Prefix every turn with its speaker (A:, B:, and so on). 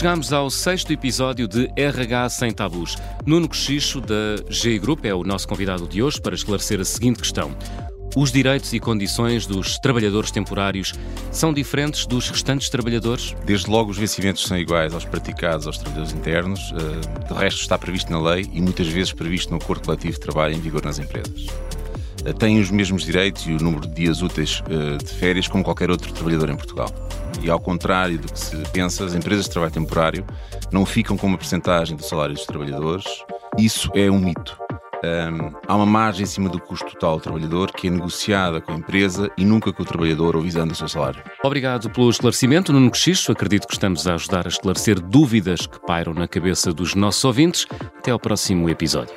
A: chegamos ao sexto episódio de RH Sem Tabus. Nuno Cochicho, da GI Group, é o nosso convidado de hoje para esclarecer a seguinte questão. Os direitos e condições dos trabalhadores temporários são diferentes dos restantes trabalhadores?
B: Desde logo, os vencimentos são iguais aos praticados aos trabalhadores internos. Eh, de resto, está previsto na lei e muitas vezes previsto no acordo coletivo de trabalho em vigor nas empresas. Eh, têm os mesmos direitos e o número de dias úteis eh, de férias como qualquer outro trabalhador em Portugal. E ao contrário do que se pensa, as empresas de trabalho temporário não ficam com uma percentagem do salário dos trabalhadores. Isso é um mito. Um, há uma margem em cima do custo total do trabalhador que é negociada com a empresa e nunca com o trabalhador ou visando o seu salário.
A: Obrigado pelo esclarecimento, Nuno Cochicho. Acredito que estamos a ajudar a esclarecer dúvidas que pairam na cabeça dos nossos ouvintes. Até ao próximo episódio.